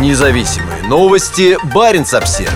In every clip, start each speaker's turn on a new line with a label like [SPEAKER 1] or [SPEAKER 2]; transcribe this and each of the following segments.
[SPEAKER 1] Независимые новости. Барин обсерва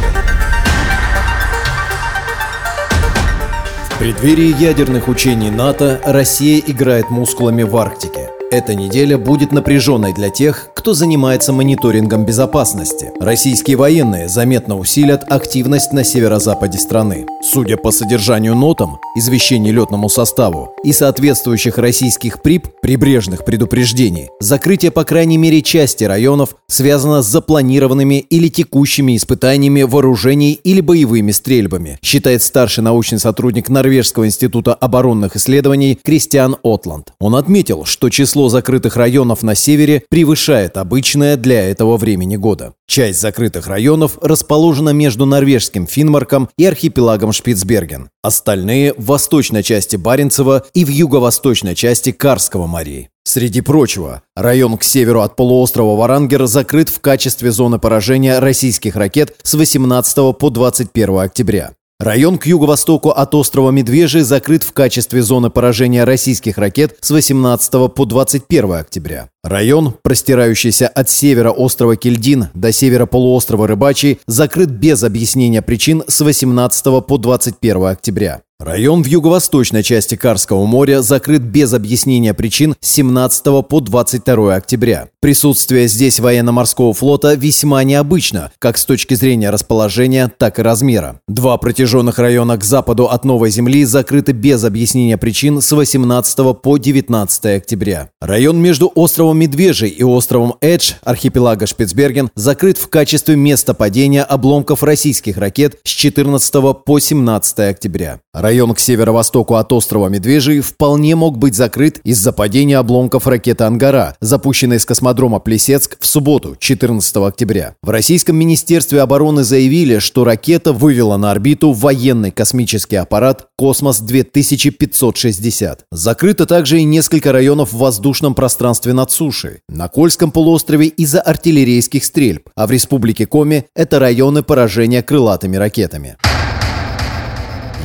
[SPEAKER 2] В преддверии ядерных учений НАТО Россия играет мускулами в Арктике. Эта неделя будет напряженной для тех, кто занимается мониторингом безопасности. Российские военные заметно усилят активность на северо-западе страны. Судя по содержанию нотам, извещений летному составу и соответствующих российских ПРИП, прибрежных предупреждений, закрытие по крайней мере части районов связано с запланированными или текущими испытаниями вооружений или боевыми стрельбами, считает старший научный сотрудник Норвежского института оборонных исследований Кристиан Отланд. Он отметил, что число закрытых районов на севере превышает обычное для этого времени года. Часть закрытых районов расположена между норвежским Финмарком и архипелагом Шпицберген. Остальные в восточной части Баренцева и в юго-восточной части Карского морей. Среди прочего, район к северу от полуострова Варангер закрыт в качестве зоны поражения российских ракет с 18 по 21 октября. Район к юго-востоку от острова Медвежий закрыт в качестве зоны поражения российских ракет с 18 по 21 октября. Район, простирающийся от севера острова Кельдин до севера полуострова Рыбачий, закрыт без объяснения причин с 18 по 21 октября. Район в юго-восточной части Карского моря закрыт без объяснения причин с 17 по 22 октября. Присутствие здесь военно-морского флота весьма необычно, как с точки зрения расположения, так и размера. Два протяженных района к западу от Новой Земли закрыты без объяснения причин с 18 по 19 октября. Район между островом Медвежий и островом Эдж архипелага Шпицберген закрыт в качестве места падения обломков российских ракет с 14 по 17 октября. Район к северо-востоку от острова Медвежий вполне мог быть закрыт из-за падения обломков ракеты «Ангара», запущенной с космодрома Плесецк в субботу, 14 октября. В Российском Министерстве обороны заявили, что ракета вывела на орбиту военный космический аппарат «Космос-2560». Закрыто также и несколько районов в воздушном пространстве над сушей. На Кольском полуострове из-за артиллерийских стрельб, а в Республике Коми это районы поражения крылатыми ракетами.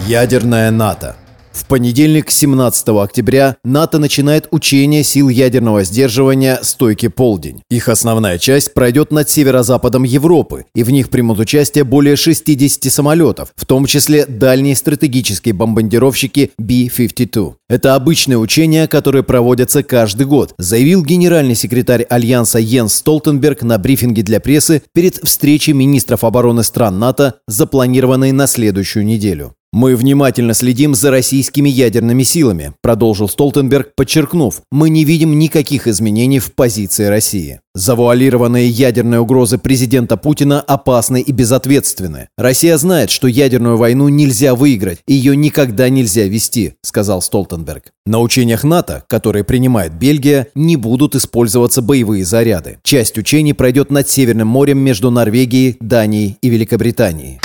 [SPEAKER 2] Ядерная НАТО. В понедельник, 17 октября, НАТО начинает учение сил ядерного сдерживания «Стойки полдень». Их основная часть пройдет над северо-западом Европы, и в них примут участие более 60 самолетов, в том числе дальние стратегические бомбардировщики B-52. Это обычные учения, которые проводятся каждый год, заявил генеральный секретарь Альянса Йенс Столтенберг на брифинге для прессы перед встречей министров обороны стран НАТО, запланированной на следующую неделю. «Мы внимательно следим за российскими ядерными силами», продолжил Столтенберг, подчеркнув, «мы не видим никаких изменений в позиции России». Завуалированные ядерные угрозы президента Путина опасны и безответственны. Россия знает, что ядерную войну нельзя выиграть, ее никогда нельзя вести, сказал Столтенберг. На учениях НАТО, которые принимает Бельгия, не будут использоваться боевые заряды. Часть учений пройдет над Северным морем между Норвегией, Данией и Великобританией.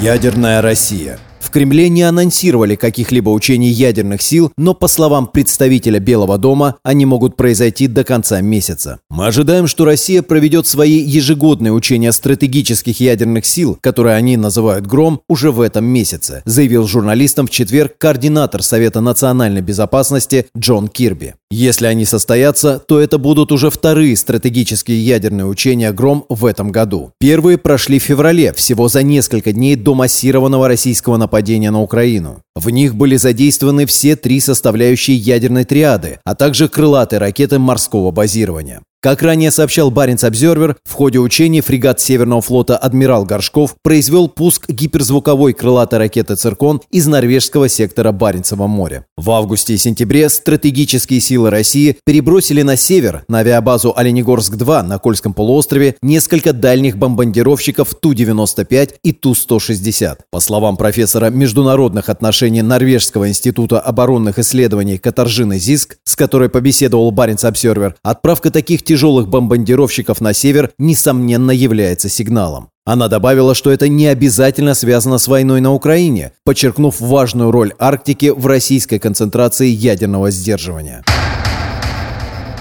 [SPEAKER 2] Ядерная Россия. Кремле не анонсировали каких-либо учений ядерных сил, но, по словам представителя Белого дома, они могут произойти до конца месяца. Мы ожидаем, что Россия проведет свои ежегодные учения стратегических ядерных сил, которые они называют «Гром», уже в этом месяце, заявил журналистам в четверг координатор Совета национальной безопасности Джон Кирби. Если они состоятся, то это будут уже вторые стратегические ядерные учения «Гром» в этом году. Первые прошли в феврале, всего за несколько дней до массированного российского нападения на Украину. В них были задействованы все три составляющие ядерной триады, а также крылатые ракеты морского базирования. Как ранее сообщал Баренц Обзервер, в ходе учений фрегат Северного флота «Адмирал Горшков» произвел пуск гиперзвуковой крылатой ракеты «Циркон» из норвежского сектора Баренцева моря. В августе и сентябре стратегические силы России перебросили на север, на авиабазу Оленегорск-2 на Кольском полуострове, несколько дальних бомбардировщиков Ту-95 и Ту-160. По словам профессора международных отношений Норвежского института оборонных исследований Катаржины Зиск, с которой побеседовал Баренц Обзервер, отправка таких тяжелых бомбардировщиков на север, несомненно, является сигналом. Она добавила, что это не обязательно связано с войной на Украине, подчеркнув важную роль Арктики в российской концентрации ядерного сдерживания.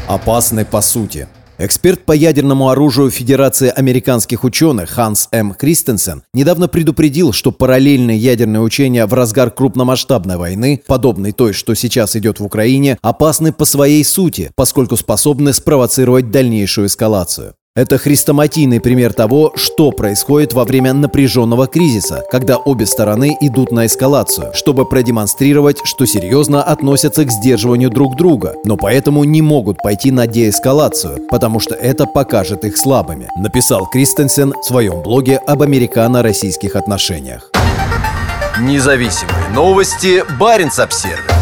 [SPEAKER 2] Опасны по сути. Эксперт по ядерному оружию Федерации американских ученых Ханс М. Кристенсен недавно предупредил, что параллельные ядерные учения в разгар крупномасштабной войны, подобной той, что сейчас идет в Украине, опасны по своей сути, поскольку способны спровоцировать дальнейшую эскалацию. Это хрестоматийный пример того, что происходит во время напряженного кризиса, когда обе стороны идут на эскалацию, чтобы продемонстрировать, что серьезно относятся к сдерживанию друг друга, но поэтому не могут пойти на деэскалацию, потому что это покажет их слабыми, написал Кристенсен в своем блоге об американо-российских отношениях.
[SPEAKER 1] Независимые новости. Барин обсервис